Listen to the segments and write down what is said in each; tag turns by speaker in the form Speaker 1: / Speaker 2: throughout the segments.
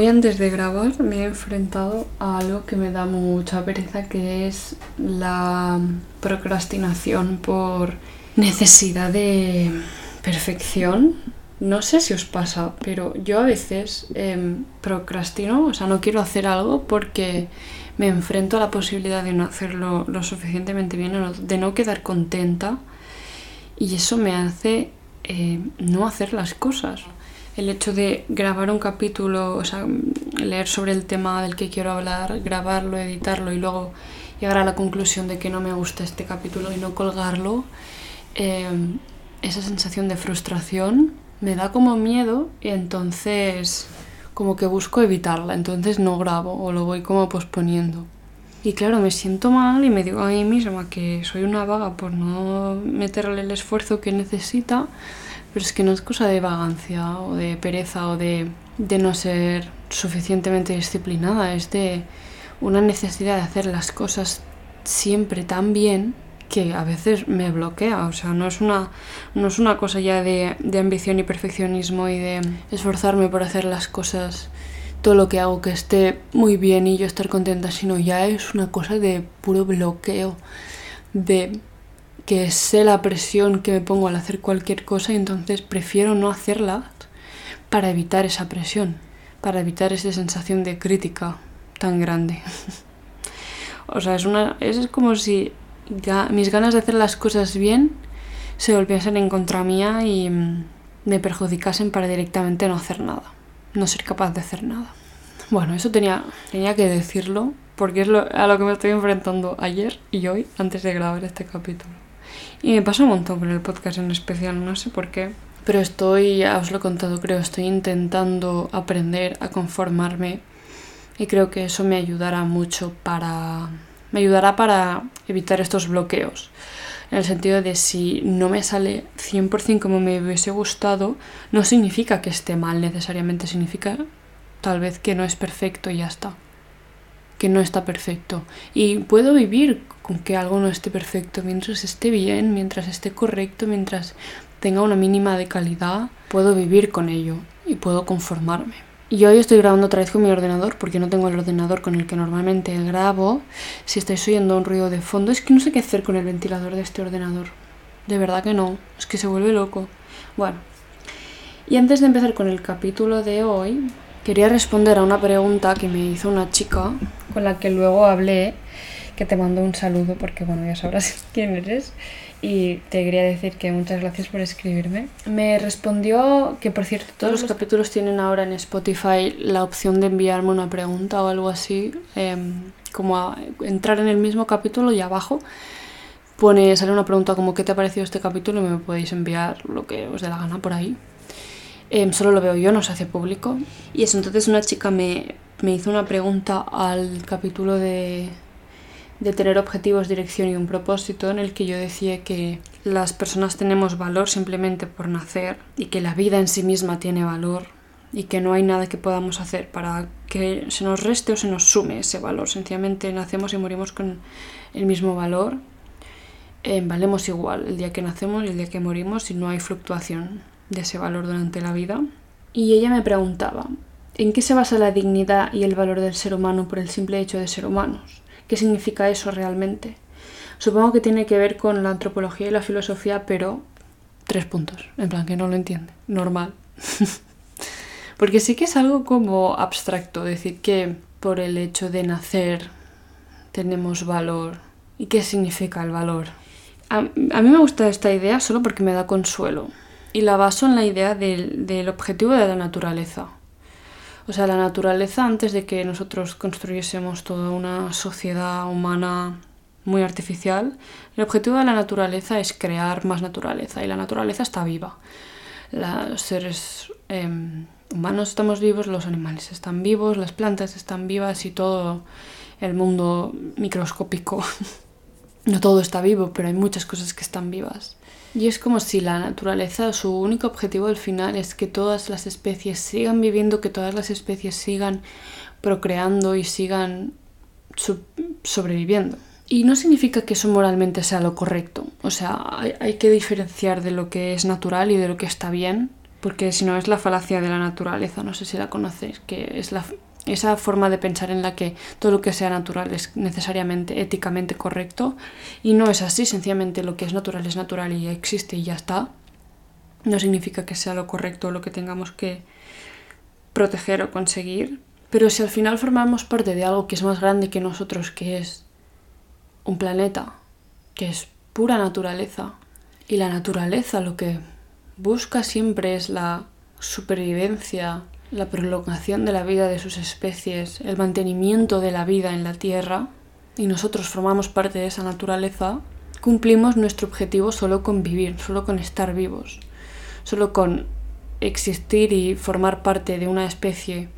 Speaker 1: Hoy antes de grabar me he enfrentado a algo que me da mucha pereza, que es la procrastinación por necesidad de perfección. No sé si os pasa, pero yo a veces em, procrastino, o sea, no quiero hacer algo porque me enfrento a la posibilidad de no hacerlo lo suficientemente bien de no quedar contenta y eso me hace eh, no hacer las cosas el hecho de grabar un capítulo, o sea, leer sobre el tema del que quiero hablar, grabarlo, editarlo y luego llegar a la conclusión de que no me gusta este capítulo y no colgarlo, em, esa sensación de frustración me da como miedo y entonces como que busco evitarla, entonces no grabo o lo voy como posponiendo. Y claro, me siento mal y me digo a mí misma que soy una vaga por no meterle el esfuerzo que necesita, pero es que no es cosa de vagancia o de pereza o de, de no ser suficientemente disciplinada, es de una necesidad de hacer las cosas siempre tan bien que a veces me bloquea. O sea, no es una, no es una cosa ya de, de ambición y perfeccionismo y de esforzarme por hacer las cosas, todo lo que hago que esté muy bien y yo estar contenta, sino ya es una cosa de puro bloqueo, de que sé la presión que me pongo al hacer cualquier cosa y entonces prefiero no hacerla para evitar esa presión, para evitar esa sensación de crítica tan grande. o sea, es, una, es como si mis ganas de hacer las cosas bien se volviesen en contra mía y mm, me perjudicasen para directamente no hacer nada, no ser capaz de hacer nada. Bueno, eso tenía, tenía que decirlo porque es a lo que me estoy enfrentando ayer y hoy antes de grabar este capítulo. Y me pasa un montón con el podcast en especial, no sé por qué. Pero estoy, ya os lo he contado, creo, estoy intentando aprender a conformarme y creo que eso me ayudará mucho para... me ayudará para evitar estos bloqueos. En el sentido de si no me sale 100% como me hubiese gustado, no significa que esté mal necesariamente, significa tal vez que no es perfecto y ya está que no está perfecto. Y puedo vivir con que algo no esté perfecto mientras esté bien, mientras esté correcto, mientras tenga una mínima de calidad, puedo vivir con ello y puedo conformarme. Y hoy estoy grabando otra vez con mi ordenador porque no tengo el ordenador con el que normalmente grabo. Si estáis oyendo un ruido de fondo, es que no sé qué hacer con el ventilador de este ordenador. De verdad que no, es que se vuelve loco. Bueno, y antes de empezar con el capítulo de hoy, quería responder a una pregunta que me hizo una chica con la que luego hablé, que te mando un saludo porque bueno, ya sabrás quién eres y te quería decir que muchas gracias por escribirme. Me respondió que por cierto todos los capítulos tienen ahora en Spotify la opción de enviarme una pregunta o algo así, em, como a entrar en el mismo capítulo y abajo pone, sale una pregunta como ¿qué te ha parecido este capítulo? y me podéis enviar lo que os dé la gana por ahí. Em, solo lo veo yo, no se hace público. Y eso, entonces una chica me, me hizo una pregunta al capítulo de, de tener objetivos, dirección y un propósito, en el que yo decía que las personas tenemos valor simplemente por nacer y que la vida en sí misma tiene valor y que no hay nada que podamos hacer para que se nos reste o se nos sume ese valor. Sencillamente nacemos y morimos con el mismo valor. Em, valemos igual el día que nacemos y el día que morimos y no hay fluctuación de ese valor durante la vida. Y ella me preguntaba, ¿en qué se basa la dignidad y el valor del ser humano por el simple hecho de ser humanos? ¿Qué significa eso realmente? Supongo que tiene que ver con la antropología y la filosofía, pero tres puntos, en plan que no lo entiende, normal. Porque sí que es algo como abstracto, decir que por el hecho de nacer tenemos valor. ¿Y qué significa el valor? A, mí me gusta esta idea solo porque me da consuelo y la baso en la idea del, objetivo de la naturaleza. O sea, la naturaleza, antes de que nosotros construyésemos toda una sociedad humana muy artificial, el objetivo de la naturaleza es crear más naturaleza y la naturaleza está viva. Los seres em, humanos estamos vivos, los animales están vivos, las plantas están vivas y todo el mundo microscópico. no todo está vivo, pero hay muchas cosas que están vivas. Y es como si la naturaleza, su único objetivo al final es que todas las especies sigan viviendo, que todas las especies sigan procreando y sigan sobreviviendo. Y no significa que eso moralmente sea lo correcto. O sea, hay, hay, que diferenciar de lo que es natural y de lo que está bien. porque si no es la falacia de la naturaleza, no sé si la conocéis, que es la, esa forma de pensar en la que todo lo que sea natural es necesariamente éticamente correcto y no es así, sencillamente lo que es natural es natural y existe y ya está. No significa que sea lo correcto o lo que tengamos que proteger o conseguir, pero si al final formamos parte de algo que es más grande que nosotros, que es un planeta, que es pura naturaleza, y la naturaleza lo que busca siempre es la supervivencia, la prolongación de la vida de sus especies, el mantenimiento de la vida en la Tierra, y nosotros formamos parte de esa naturaleza, cumplimos nuestro objetivo solo con vivir, solo con estar vivos, solo con existir y formar parte de una especie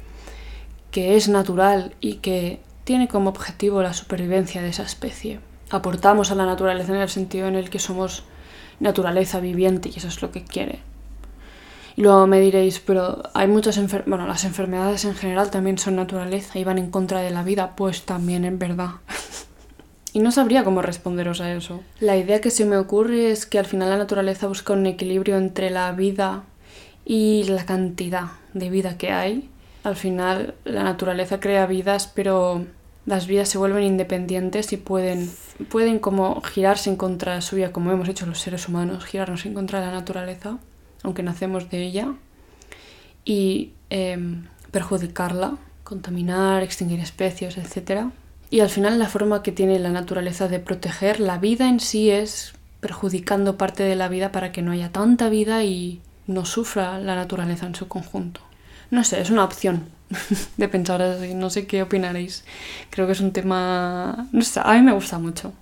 Speaker 1: que es natural y que tiene como objetivo la supervivencia de esa especie. Aportamos a la naturaleza en el sentido en el que somos naturaleza viviente y eso es lo que quiere. Y luego me diréis, pero hay muchas enfermedades, bueno, las enfermedades en general también son naturaleza y van en contra de la vida, pues también en verdad. y no sabría cómo responderos a eso. La idea que se me ocurre es que al final la naturaleza busca un equilibrio entre la vida y la cantidad de vida que hay. Al final la naturaleza crea vidas, pero las vidas se vuelven independientes y pueden, pueden como girarse en contra suya, como hemos hecho los seres humanos, girarnos en contra de la naturaleza, aunque nacemos de ella, y em, perjudicarla, contaminar, extinguir especies, etc. Y al final la forma que tiene la naturaleza de proteger la vida en sí es perjudicando parte de la vida para que no haya tanta vida y no sufra la naturaleza en su conjunto. No sé, es una opción de pensar así, no sé qué opinaréis. Creo que es un tema, a mí me gusta mucho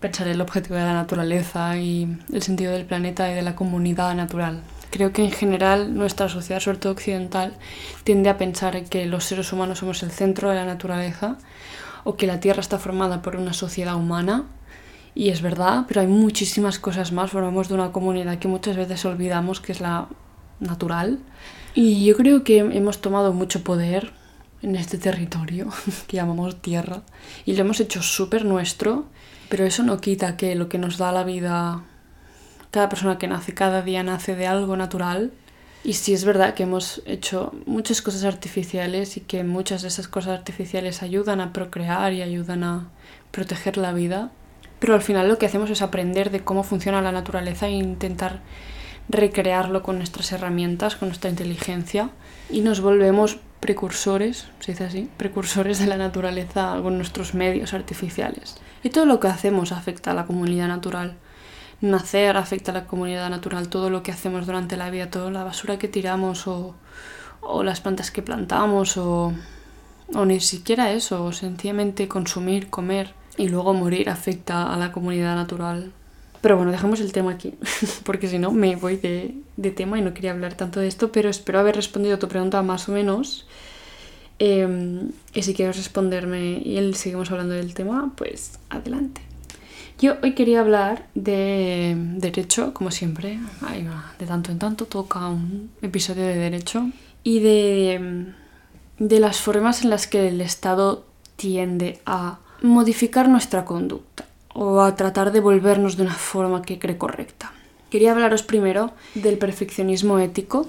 Speaker 1: pensar el objetivo de la naturaleza y el sentido del planeta y de la comunidad natural. Creo que en general nuestra sociedad, sobre todo occidental, tiende a pensar que los seres humanos somos el centro de la naturaleza o que la Tierra está formada por una sociedad humana. Y es verdad, pero hay muchísimas cosas más. Formamos de una comunidad que muchas veces olvidamos que es la natural. Y yo creo que hemos tomado mucho poder en este territorio que llamamos tierra y lo hemos hecho súper nuestro, pero eso no quita que lo que nos da la vida, cada persona que nace cada día nace de algo natural. Y sí es verdad que hemos hecho muchas cosas artificiales y que muchas de esas cosas artificiales ayudan a procrear y ayudan a proteger la vida, pero al final lo que hacemos es aprender de cómo funciona la naturaleza e intentar recrearlo con nuestras herramientas, con nuestra inteligencia y nos volvemos precursores, se dice así, precursores de la naturaleza con nuestros medios artificiales. Y todo lo que hacemos afecta a la comunidad natural. Nacer afecta a la comunidad natural, todo lo que hacemos durante la vida, toda la basura que tiramos o, o las plantas que plantamos o, o ni siquiera eso, o sencillamente consumir, comer y luego morir afecta a la comunidad natural. Pero bueno, dejamos el tema aquí, porque si no me voy de, de, tema y no quería hablar tanto de esto, pero espero haber respondido a tu pregunta más o menos. Em, y si quieres responderme y seguimos hablando del tema, pues adelante. Yo hoy quería hablar de derecho, como siempre, de tanto en tanto toca un episodio de derecho, y de, de las formas en las que el Estado tiende a modificar nuestra conducta o a tratar de volvernos de una forma que cree correcta. Quería hablaros primero del perfeccionismo ético.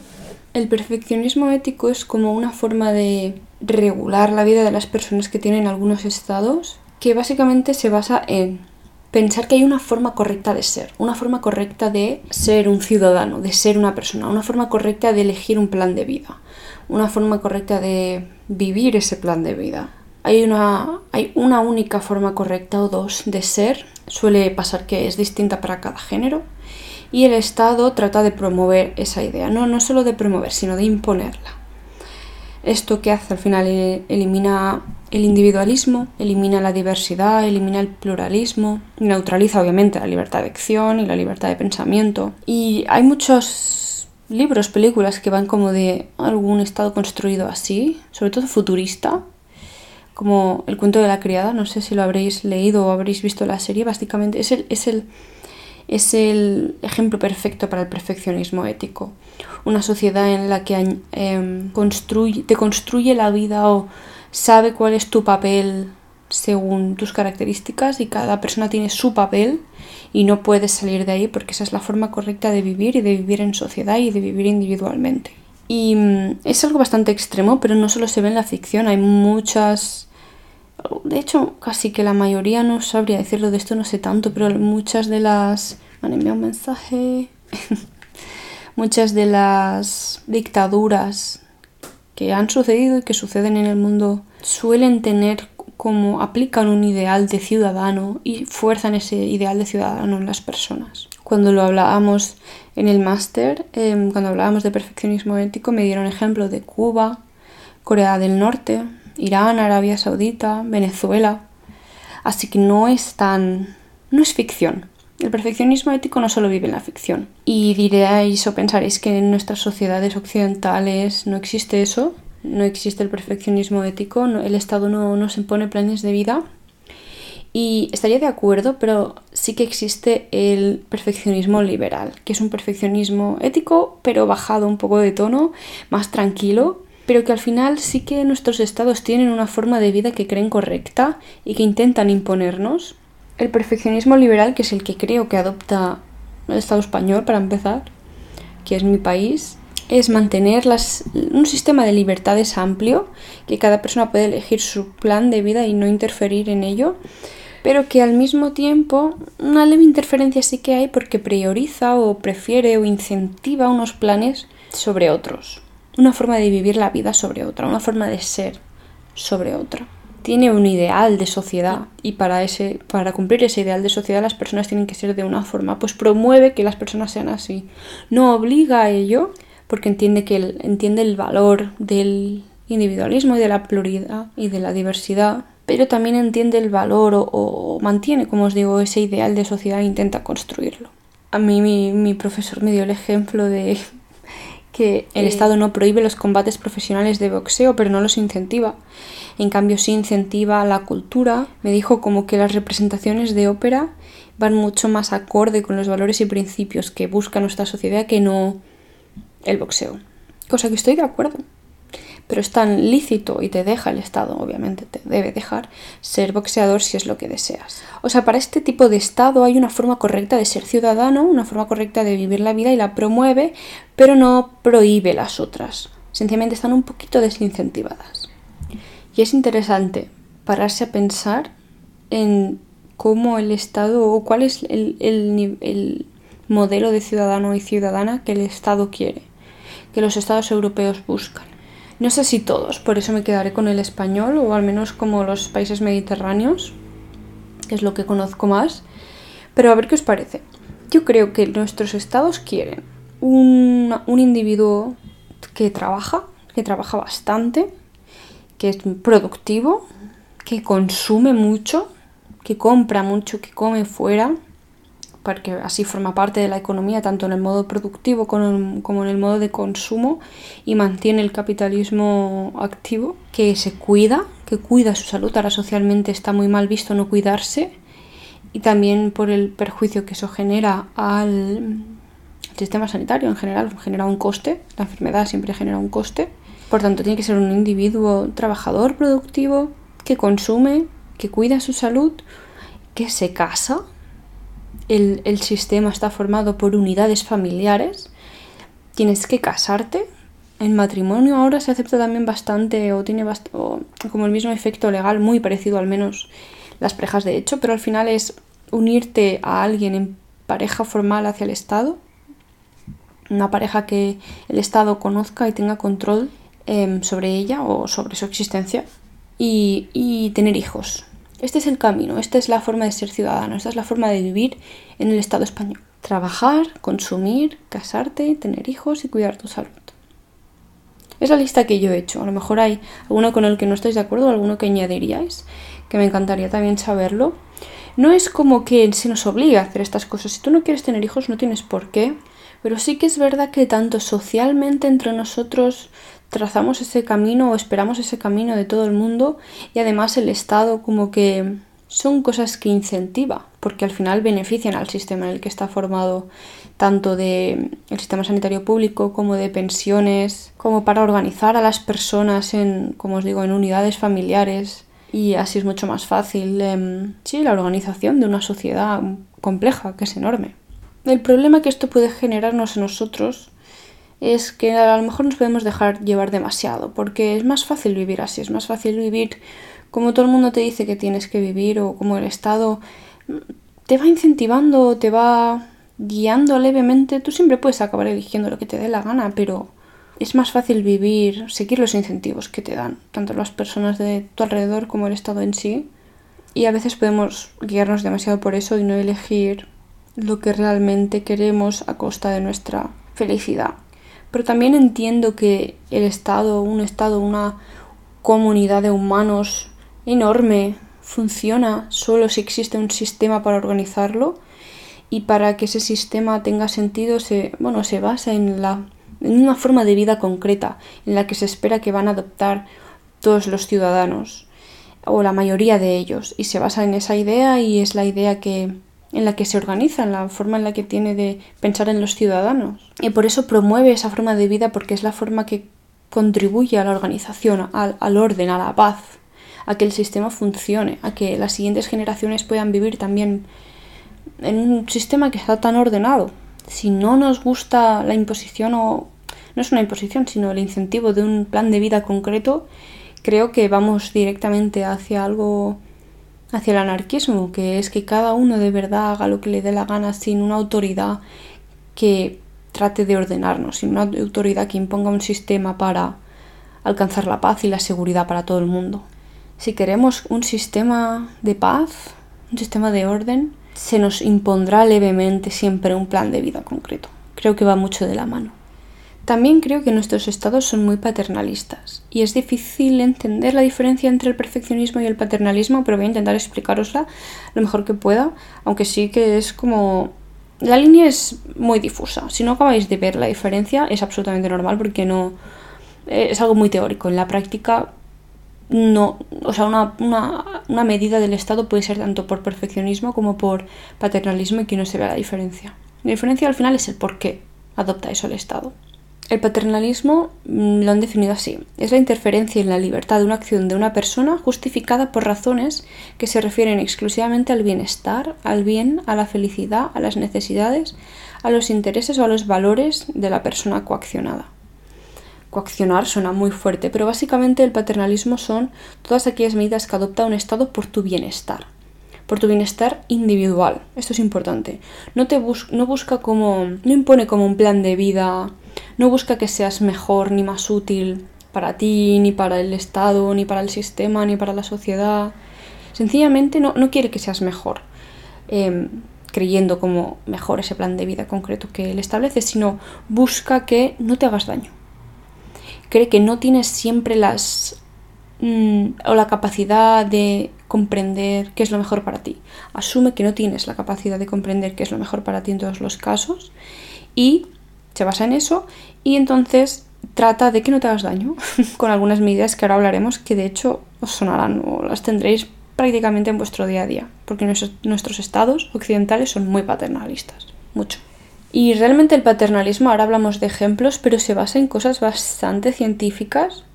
Speaker 1: El perfeccionismo ético es como una forma de regular la vida de las personas que tienen algunos estados que básicamente se basa en pensar que hay una forma correcta de ser, una forma correcta de ser un ciudadano, de ser una persona, una forma correcta de elegir un plan de vida, una forma correcta de vivir ese plan de vida. Hay una, hay una única forma correcta o dos de ser, suele pasar que es distinta para cada género, y el Estado trata de promover esa idea, no, no solo de promover, sino de imponerla. Esto que hace al final eh, elimina el individualismo, elimina la diversidad, elimina el pluralismo, neutraliza obviamente la libertad de acción y la libertad de pensamiento. Y hay muchos libros, películas que van como de algún estado construido así, sobre todo futurista, como el cuento de la criada, no sé si lo habréis leído o habréis visto la serie, básicamente es el, es el, es el ejemplo perfecto para el perfeccionismo ético. Una sociedad en la que em, construye, te construye la vida o sabe cuál es tu papel según tus características y cada persona tiene su papel y no puedes salir de ahí porque esa es la forma correcta de vivir y de vivir en sociedad y de vivir individualmente. Y mm, es algo bastante extremo, pero no solo se ve en la ficción, hay muchas... De hecho, casi que la mayoría no sabría decirlo de esto, no sé tanto, pero muchas de las... Han un mensaje. muchas de las dictaduras que han sucedido y que suceden en el mundo suelen tener como aplican un ideal de ciudadano y fuerzan ese ideal de ciudadano en las personas. Cuando lo hablábamos en el máster, em, cuando hablábamos de perfeccionismo ético, me dieron ejemplos de Cuba, Corea del Norte, Irán, Arabia Saudita, Venezuela. Así que no es tan... no es ficción. El perfeccionismo ético no solo vive en la ficción. Y diréis o pensaréis que en nuestras sociedades occidentales no existe eso, no existe el perfeccionismo ético, el Estado no nos impone planes de vida y estaría de acuerdo, pero sí que existe el perfeccionismo liberal, que es un perfeccionismo ético, pero bajado un poco de tono, más tranquilo, pero que al final sí que nuestros estados tienen una forma de vida que creen correcta y que intentan imponernos. El perfeccionismo liberal, que es el que creo que adopta el Estado español para empezar, que es mi país, es mantener un sistema de libertades amplio, que cada persona puede elegir su plan de vida y no interferir en ello, pero que al mismo tiempo una leve interferencia sí que hay porque prioriza o prefiere o incentiva unos planes sobre otros, una forma de vivir la vida sobre otra, una forma de ser sobre otra. Tiene un ideal de sociedad y para, ese, para cumplir ese ideal de sociedad las personas tienen que ser de una forma, pues promueve que las personas sean así. No obliga a ello porque entiende, que entiende el valor del individualismo y de la pluralidad y de la diversidad pero también entiende el valor o, mantiene, como os digo, ese ideal de sociedad e intenta construirlo. A mí mi, profesor me dio el ejemplo de que el eh. Estado no prohíbe los combates profesionales de boxeo, pero no los incentiva. En cambio, sí incentiva la cultura. Me dijo como que las representaciones de ópera van mucho más acorde con los valores y principios que busca nuestra sociedad que no el boxeo. Cosa que estoy de acuerdo pero es tan lícito y te deja el Estado, obviamente te debe dejar, ser boxeador si es lo que deseas. O sea, para este tipo de Estado hay una forma correcta de ser ciudadano, una forma correcta de vivir la vida y la promueve, pero no prohíbe las otras. Sencillamente están un poquito desincentivadas. Y es interesante pararse a pensar en cómo el Estado o cuál es el, el modelo de ciudadano y ciudadana que el Estado quiere, que los Estados europeos buscan. No sé si todos, por eso me quedaré con el español o al menos como los países mediterráneos, que es lo que conozco más. Pero a ver qué os parece. Yo creo que nuestros estados quieren un, un individuo que trabaja, que trabaja bastante, que es productivo, que consume mucho, que compra mucho, que come fuera, porque así forma parte de la economía tanto en el modo productivo como en el modo de consumo y mantiene el capitalismo activo, que se cuida, que cuida su salud. Ahora socialmente está muy mal visto no cuidarse y también por el perjuicio que eso genera al sistema sanitario en general, genera un coste, la enfermedad siempre genera un coste. Por tanto, tiene que ser un individuo trabajador, productivo, que consume, que cuida su salud, que se casa, el, sistema está formado por unidades familiares, tienes que casarte. En matrimonio ahora se acepta también bastante o tiene como el mismo efecto legal, muy parecido al menos las parejas de hecho, pero al final es unirte a alguien en pareja formal hacia el Estado, una pareja que el Estado conozca y tenga control em, sobre ella o sobre su existencia y tener hijos. Este es el camino, esta es la forma de ser ciudadano, esta es la forma de vivir en el Estado español. Trabajar, consumir, casarte, tener hijos y cuidar tu salud. Es la lista que yo he hecho. A lo mejor hay alguno con el que no estáis de acuerdo, alguno que añadiríais, que me encantaría también saberlo. No es como que se nos obliga a hacer estas cosas. Si tú no quieres tener hijos, no tienes por qué. Pero sí que es verdad que tanto socialmente entre nosotros trazamos ese camino o esperamos ese camino de todo el mundo y además el Estado como que son cosas que incentiva porque al final benefician al sistema en el que está formado tanto de el sistema sanitario público como de pensiones como para organizar a las personas en como os digo en unidades familiares y así es mucho más fácil, em, sí, la organización de una sociedad compleja, que es enorme. El problema que esto puede generarnos a nosotros es que a lo mejor nos podemos dejar llevar demasiado, porque es más fácil vivir así, es más fácil vivir como todo el mundo te dice que tienes que vivir o como el Estado te va incentivando, te va guiando levemente, tú siempre puedes acabar eligiendo lo que te dé la gana, pero es más fácil vivir, seguir los incentivos que te dan, tanto las personas de tu alrededor como el Estado en sí. Y a veces podemos guiarnos demasiado por eso y no elegir lo que realmente queremos a costa de nuestra felicidad. Pero también entiendo que el Estado, un Estado, una comunidad de humanos enorme, funciona solo si existe un sistema para organizarlo y para que ese sistema tenga sentido se, bueno, se basa en, la, en una forma de vida concreta en la que se espera que van a adoptar todos los ciudadanos o la mayoría de ellos. Y se basa en esa idea y es la idea que en la que se organiza, en la forma en la que tiene de pensar en los ciudadanos. Y por eso promueve esa forma de vida porque es la forma que contribuye a la organización, al, al orden, a la paz, a que el sistema funcione, a que las siguientes generaciones puedan vivir también en un sistema que está tan ordenado. Si no nos gusta la imposición o no es una imposición, sino el incentivo de un plan de vida concreto, creo que vamos directamente hacia algo hacia el anarquismo, que es que cada uno de verdad haga lo que le dé la gana sin una autoridad que trate de ordenarnos, sin una autoridad que imponga un sistema para alcanzar la paz y la seguridad para todo el mundo. Si queremos un sistema de paz, un sistema de orden, se nos impondrá levemente siempre un plan de vida concreto. Creo que va mucho de la mano. También creo que nuestros estados son muy paternalistas y es difícil entender la diferencia entre el perfeccionismo y el paternalismo, pero voy a intentar explicarosla lo mejor que pueda, aunque sí que es como... La línea es muy difusa. Si no acabáis de ver la diferencia es absolutamente normal porque no... Eh, es algo muy teórico. En la práctica no, o sea, una, una, medida del Estado puede ser tanto por perfeccionismo como por paternalismo y que no se vea la diferencia. La diferencia al final es el por qué adopta eso el Estado. El paternalismo mm, lo han definido así. Es la interferencia en la libertad de una acción de una persona justificada por razones que se refieren exclusivamente al bienestar, al bien, a la felicidad, a las necesidades, a los intereses o a los valores de la persona coaccionada. Coaccionar suena muy fuerte, pero básicamente el paternalismo son todas aquellas medidas que adopta un Estado por tu bienestar, por tu bienestar individual. Esto es importante. No te no busca como no impone como un plan de vida no busca que seas mejor ni más útil para ti, ni para el Estado, ni para el sistema, ni para la sociedad. Sencillamente no, quiere que seas mejor, em, creyendo como mejor ese plan de vida concreto que él establece, sino busca que no te hagas daño. Cree que no tienes siempre las mm, o la capacidad de comprender qué es lo mejor para ti. Asume que no tienes la capacidad de comprender qué es lo mejor para ti en todos los casos y se basa en eso y entonces trata de que no te hagas daño con algunas medidas que ahora hablaremos que de hecho os sonarán o las tendréis prácticamente en vuestro día a día, porque nuestros, estados occidentales son muy paternalistas, mucho. Y realmente el paternalismo, ahora hablamos de ejemplos, pero se basa en cosas bastante científicas.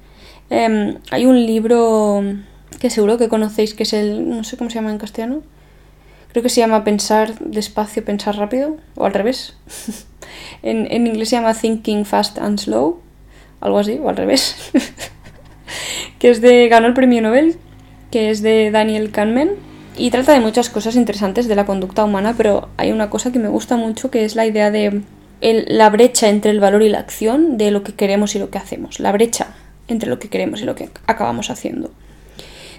Speaker 1: Em, hay un libro que seguro que conocéis, que es el, no sé cómo se llama en castellano, creo que se llama Pensar despacio, pensar rápido, o al revés. En, inglés se llama Thinking Fast and Slow, algo así, o al revés. que es de. ganó el premio Nobel, que es de Daniel Kahneman. Y trata de muchas cosas interesantes de la conducta humana, pero hay una cosa que me gusta mucho que es la idea de la brecha entre el valor y la acción de lo que queremos y lo que hacemos. La brecha entre lo que queremos y lo que acabamos haciendo.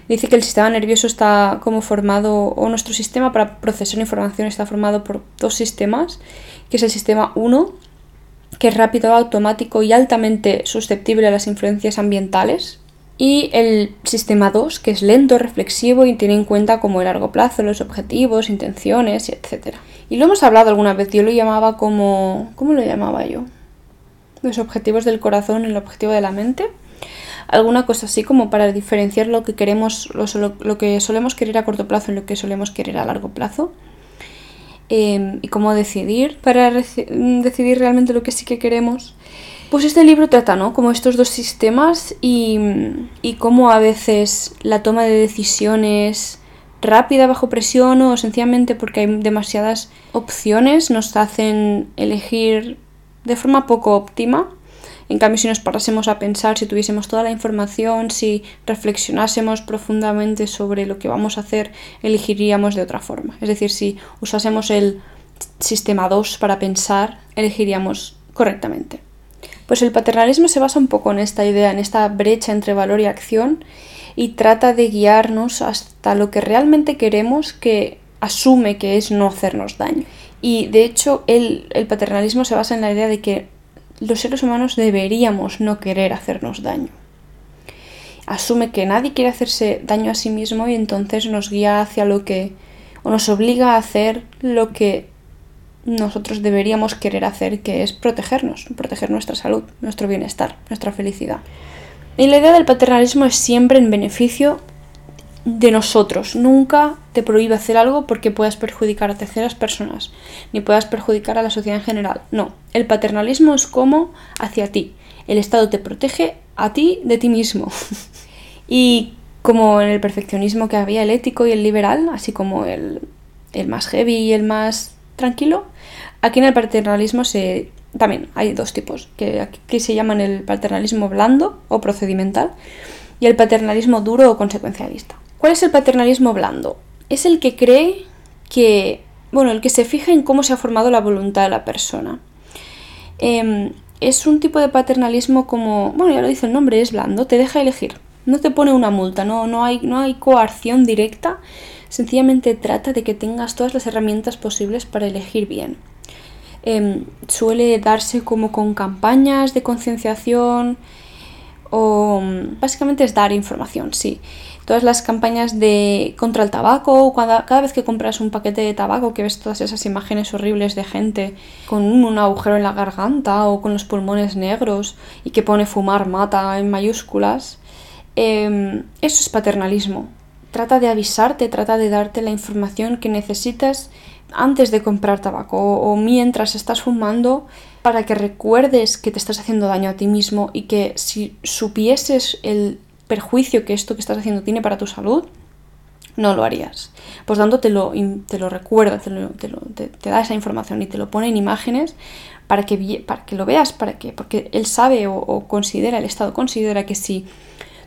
Speaker 1: Dice que el sistema nervioso está como formado, o nuestro sistema para procesar información está formado por dos sistemas que es el sistema 1, que es rápido, automático y altamente susceptible a las influencias ambientales. Y el sistema 2, que es lento, reflexivo y tiene en cuenta como el largo plazo, los objetivos, intenciones, etc. Y lo hemos hablado alguna vez, yo lo llamaba como... ¿Cómo lo llamaba yo? Los objetivos del corazón, el objetivo de la mente. Alguna cosa así como para diferenciar lo que queremos, lo, lo que solemos querer a corto plazo y lo que solemos querer a largo plazo. Em, y cómo decidir para decidir realmente lo que sí que queremos.
Speaker 2: Pues este libro trata, ¿no? Como estos dos sistemas y, y cómo a veces la toma de decisiones rápida bajo presión o sencillamente porque hay demasiadas opciones nos hacen elegir de forma poco óptima. En cambio, si nos parásemos a pensar, si tuviésemos toda la información, si reflexionásemos profundamente sobre lo que vamos a hacer, elegiríamos de otra forma. Es decir, si usásemos el sistema 2 para pensar, elegiríamos correctamente. Pues el paternalismo se basa un poco en esta idea, en esta brecha entre valor y acción y trata de guiarnos hasta lo que realmente queremos que asume que es no hacernos daño. Y de hecho el, el paternalismo se basa en la idea de que los seres humanos deberíamos no querer hacernos daño. Asume que nadie quiere hacerse daño a sí mismo y entonces nos guía hacia lo que o nos obliga a hacer lo que nosotros deberíamos querer hacer, que es protegernos, proteger nuestra salud, nuestro bienestar, nuestra felicidad. Y la idea del paternalismo es siempre en beneficio de nosotros. Nunca te prohíbe hacer algo porque puedas perjudicar a terceras personas, ni puedas perjudicar a la sociedad en general. No, el paternalismo es como hacia ti. El Estado te protege a ti de ti mismo. y como en el perfeccionismo que había el ético y el liberal, así como el, el más heavy y el más tranquilo. Aquí en el paternalismo se también hay dos tipos, que aquí se llaman el paternalismo blando o procedimental y el paternalismo duro o consecuencialista. ¿Cuál es el paternalismo blando? Es el que cree que, bueno, el que se fija en cómo se ha formado la voluntad de la persona. Em, es un tipo de paternalismo como, bueno, ya lo dice el nombre, es blando, te deja elegir, no te pone una multa, no, no, hay, no hay directa, sencillamente trata de que tengas todas las herramientas posibles para elegir bien. Em, suele darse como con campañas de concienciación o mm, básicamente es dar información, sí. Todas las campañas de contra el tabaco, cada, cada vez que compras un paquete de tabaco que ves todas esas imágenes horribles de gente con un agujero en la garganta o con los pulmones negros y que pone fumar mata en mayúsculas, em, eso es paternalismo. Trata de avisarte, trata de darte la información que necesitas antes de comprar tabaco o, mientras estás fumando para que recuerdes que te estás haciendo daño a ti mismo y que si supieses el perjuicio que esto que estás haciendo tiene para tu salud, no lo harías. Por tanto, te lo, te lo recuerda, te, da esa información y te lo pone en imágenes para que, para que lo veas, para que, porque él sabe o, o considera, el Estado considera que si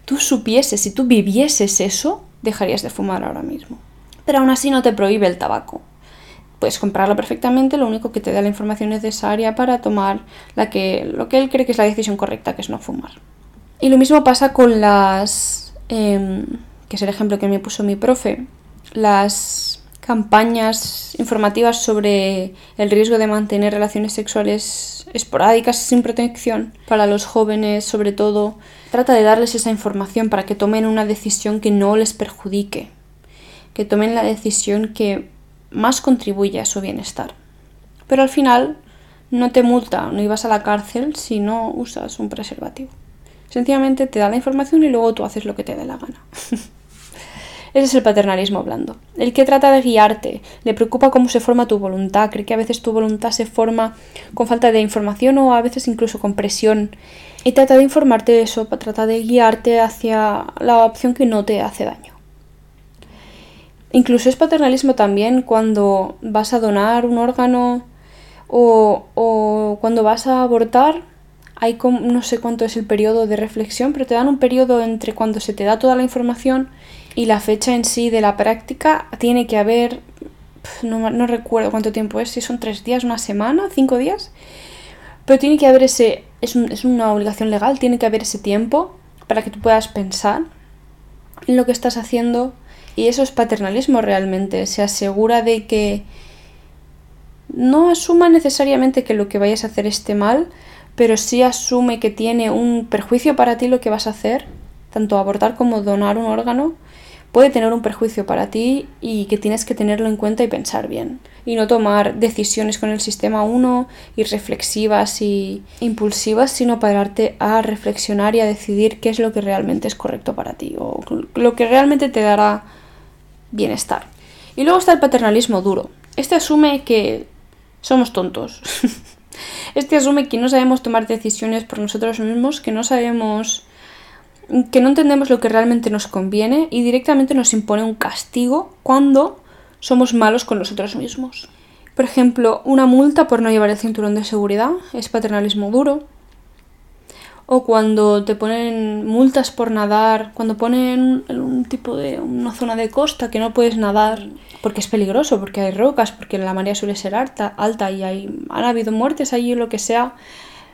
Speaker 2: tú supieses, si tú vivieses eso, dejarías de fumar ahora mismo. Pero aún así no te prohíbe el tabaco. Puedes comprarlo perfectamente, lo único que te da la información necesaria para tomar la que, lo que él cree que es la decisión correcta, que es no fumar. Y lo mismo pasa con las... Em, que es el ejemplo que me puso mi profe. Las campañas informativas sobre el riesgo de mantener relaciones sexuales esporádicas sin protección para los jóvenes, sobre todo, trata de darles esa información para que tomen una decisión que no les perjudique, que tomen la decisión que más contribuye a su bienestar. Pero al final no te multa, no ibas a la cárcel si no usas un preservativo. Sencillamente te da la información y luego tú haces lo que te dé la gana. Ese es el paternalismo blando. El que trata de guiarte, le preocupa cómo se forma tu voluntad, cree que a veces tu voluntad se forma con falta de información o a veces incluso con presión. Y trata de informarte de eso, trata de guiarte hacia la opción que no te hace daño. Incluso es paternalismo también cuando vas a donar un órgano o, o cuando vas a abortar. Hay como, no sé cuánto es el periodo de reflexión, pero te dan un periodo entre cuando se te da toda la información y la fecha en sí de la práctica. Tiene que haber, no, recuerdo cuánto tiempo es, si son tres días, una semana, cinco días, pero tiene que haber ese, es, es una obligación legal, tiene que haber ese tiempo para que tú puedas pensar en lo que estás haciendo. Y eso es paternalismo realmente, se asegura de que no asuma necesariamente que lo que vayas a hacer esté mal, pero sí asume que tiene un perjuicio para ti lo que vas a hacer, tanto abortar como donar un órgano, puede tener un perjuicio para ti y que tienes que tenerlo en cuenta y pensar bien. Y no tomar decisiones con el sistema 1 y reflexivas y impulsivas, sino pararte a reflexionar y a decidir qué es lo que realmente es correcto para ti o lo que realmente te dará bienestar. Y luego está el paternalismo duro. Este asume que somos tontos. Este asume que no sabemos tomar decisiones por nosotros mismos, que no sabemos que no entendemos lo que realmente nos conviene y directamente nos impone un castigo cuando somos malos con nosotros mismos. Por ejemplo, una multa por no llevar el cinturón de seguridad es paternalismo duro. O cuando te ponen multas por nadar, cuando ponen un tipo de una zona de costa que no puedes nadar porque es peligroso, porque hay rocas, porque la marea suele ser alta, alta y hay, han habido muertes allí o lo que sea,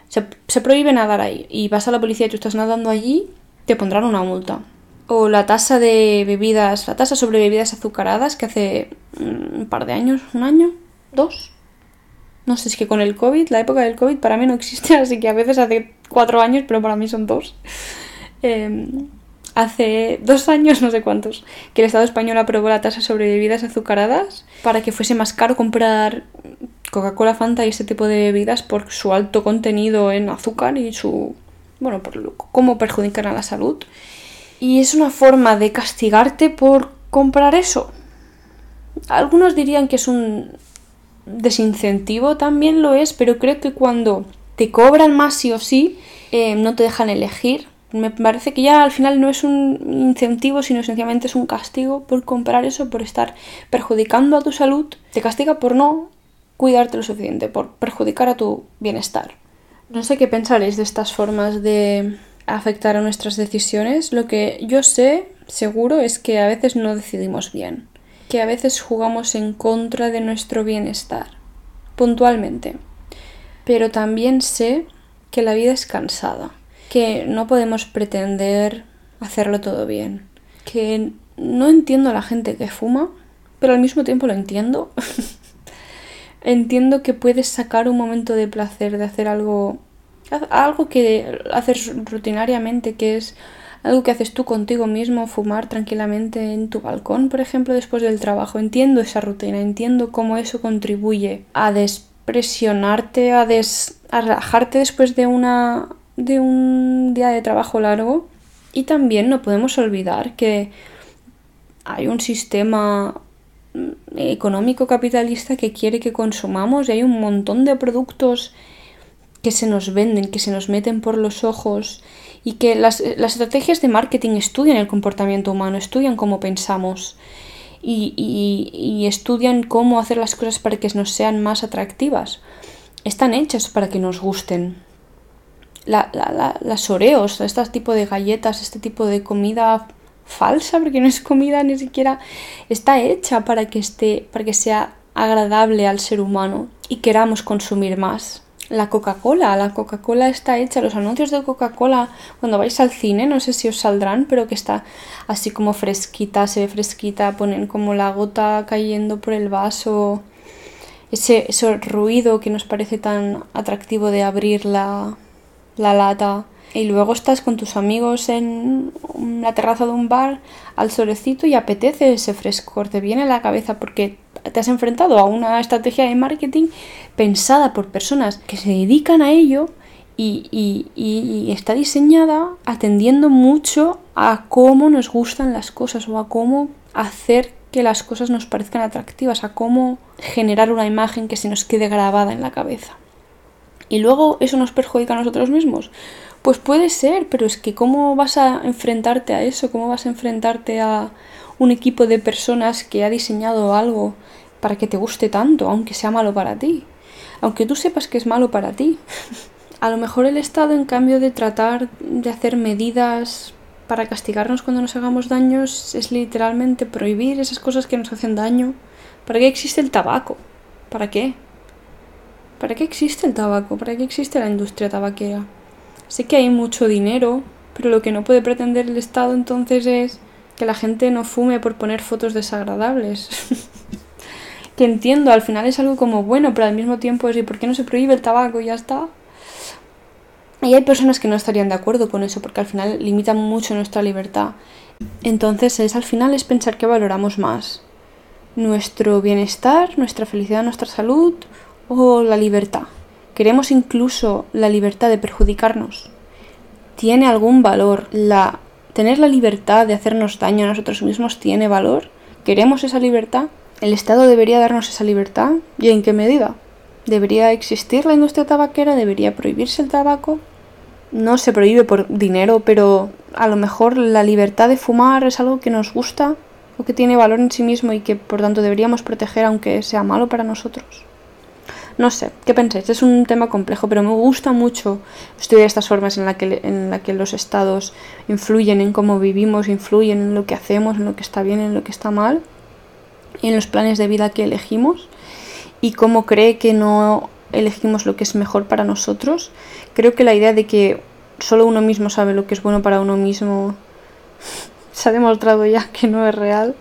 Speaker 2: se, se prohíbe nadar ahí. Y vas a la policía y tú estás nadando allí, te pondrán una multa. O la tasa de bebidas, la tasa sobre bebidas azucaradas que hace un par de años, un año, dos. No sé, es que con el COVID, la época del COVID para mí no existe, así que a veces hace cuatro años, pero para mí son dos. Em, hace dos años, no sé cuántos, que el Estado español aprobó la tasa sobre bebidas azucaradas para que fuese más caro comprar Coca-Cola, Fanta y ese tipo de bebidas por su alto contenido en azúcar y su bueno, por cómo perjudican a la salud. Y es una forma de castigarte por comprar eso. Algunos dirían que es un desincentivo, también lo es, pero creo que cuando te cobran más sí o sí, eh, no te dejan elegir. Me parece que ya al final no es un incentivo, sino sencillamente es un castigo por comprar eso, por estar perjudicando a tu salud. Te castiga por no cuidarte lo suficiente, por perjudicar a tu bienestar. No sé qué pensaréis de estas formas de afectar a nuestras decisiones. Lo que yo sé, seguro, es que a veces no decidimos bien, que a veces jugamos en contra de nuestro bienestar, puntualmente. Pero también sé que la vida es cansada, que no podemos pretender hacerlo todo bien, que no entiendo a la gente que fuma, pero al mismo tiempo lo entiendo. entiendo que puedes sacar un momento de placer de hacer algo algo que haces rutinariamente que es algo que haces tú contigo mismo, fumar tranquilamente en tu balcón, por ejemplo, después del trabajo. Entiendo esa rutina, entiendo cómo eso contribuye a despresionarte, a, des, a relajarte después de, una, de un día de trabajo largo. Y también no podemos olvidar que hay un sistema económico capitalista que quiere que consumamos y hay un montón de productos que se nos venden, que se nos meten por los ojos y que las, estrategias de marketing estudian el comportamiento humano, estudian cómo pensamos y, estudian cómo hacer las cosas para que nos sean más atractivas. Están hechas para que nos gusten. Las oreos, este tipo de galletas, este tipo de comida falsa, porque no es comida ni siquiera, está hecha para que, esté, para que sea agradable al ser humano y queramos consumir más. La Coca-Cola, la Coca-Cola está hecha, los anuncios de Coca-Cola cuando vais al cine, no sé si os saldrán, pero que está así como fresquita, se ve fresquita, ponen como la gota cayendo por el vaso, ese, ese ruido que nos parece tan atractivo de abrir la, la lata y luego estás con tus amigos en la terraza de un bar al solecito y apetece ese frescor, te viene a la cabeza porque te has enfrentado a una estrategia de marketing pensada por personas que se dedican a ello y, y, está diseñada atendiendo mucho a cómo nos gustan las cosas o a cómo hacer que las cosas nos parezcan atractivas, a cómo generar una imagen que se nos quede grabada en la cabeza. Y luego eso nos perjudica a nosotros mismos. Pues puede ser, pero es que ¿cómo vas a enfrentarte a eso? ¿Cómo vas a enfrentarte a un equipo de personas que ha diseñado algo para que te guste tanto, aunque sea malo para ti? Aunque tú sepas que es malo para ti. a lo mejor el Estado, en cambio de tratar de hacer medidas para castigarnos cuando nos hagamos daños, es literalmente prohibir esas cosas que nos hacen daño. ¿Para qué existe el tabaco? ¿Para qué? ¿Para qué existe el tabaco? ¿Para qué existe la industria tabaquera? Sé que hay mucho dinero, pero lo que no puede pretender el Estado entonces es que la gente no fume por poner fotos desagradables. que entiendo, al final es algo como bueno, pero al mismo tiempo es ¿y por qué no se prohíbe el tabaco y ya está? Y hay personas que no estarían de acuerdo con eso porque al final limitan mucho nuestra libertad. Entonces es al final es pensar que valoramos más nuestro bienestar, nuestra felicidad, nuestra salud o la libertad. Queremos incluso la libertad de perjudicarnos. ¿Tiene algún valor? La, ¿Tener la libertad de hacernos daño a nosotros mismos tiene valor? ¿Queremos esa libertad? ¿El Estado debería darnos esa libertad? ¿Y en qué medida? ¿Debería existir la industria tabaquera? ¿Debería prohibirse el tabaco? No se prohíbe por dinero, pero a lo mejor la libertad de fumar es algo que nos gusta o que tiene valor en sí mismo y que por tanto deberíamos proteger aunque sea malo para nosotros. No sé, ¿qué pensáis? Es un tema complejo, pero me gusta mucho estudiar estas formas en las que, la que los estados influyen en cómo vivimos, influyen en lo que hacemos, en lo que está bien, en lo que está mal, y en los planes de vida que elegimos, y cómo cree que no elegimos lo que es mejor para nosotros. Creo que la idea de que solo uno mismo sabe lo que es bueno para uno mismo se ha demostrado ya que no es real.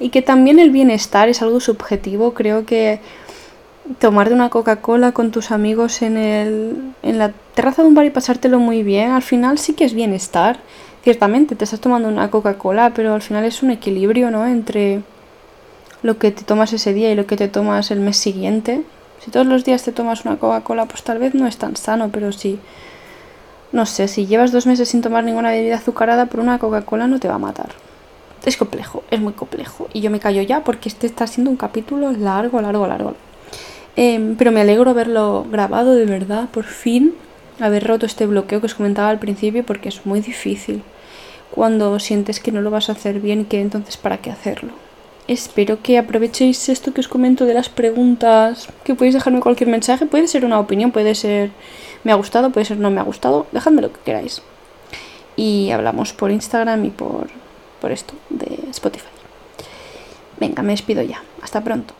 Speaker 2: Y que también el bienestar es algo subjetivo. Creo que tomarte una Coca-Cola con tus amigos en, el, en la terraza de un bar y pasártelo muy bien, al final sí que es bienestar. Ciertamente, te estás tomando una Coca-Cola, pero al final es un equilibrio, ¿no? Entre lo que te tomas ese día y lo que te tomas el mes siguiente. Si todos los días te tomas una Coca-Cola, pues tal vez no es tan sano, pero si, no sé, si llevas dos meses sin tomar ninguna bebida azucarada por una Coca-Cola no te va a matar. Es complejo, es muy complejo. Y yo me callo ya porque este está siendo un capítulo largo, largo, largo. Em, pero me alegro haberlo grabado de verdad, por fin, haber roto este bloqueo que os comentaba al principio, porque es muy difícil cuando sientes que no lo vas a hacer bien y que entonces para qué hacerlo. Espero que aprovechéis esto que os comento de las preguntas, que podéis dejarme cualquier mensaje, puede ser una opinión, puede ser me ha gustado, puede ser no me ha gustado, dejadme lo que queráis. Y hablamos por Instagram y por, por esto de Spotify. Venga, me despido ya. Hasta pronto.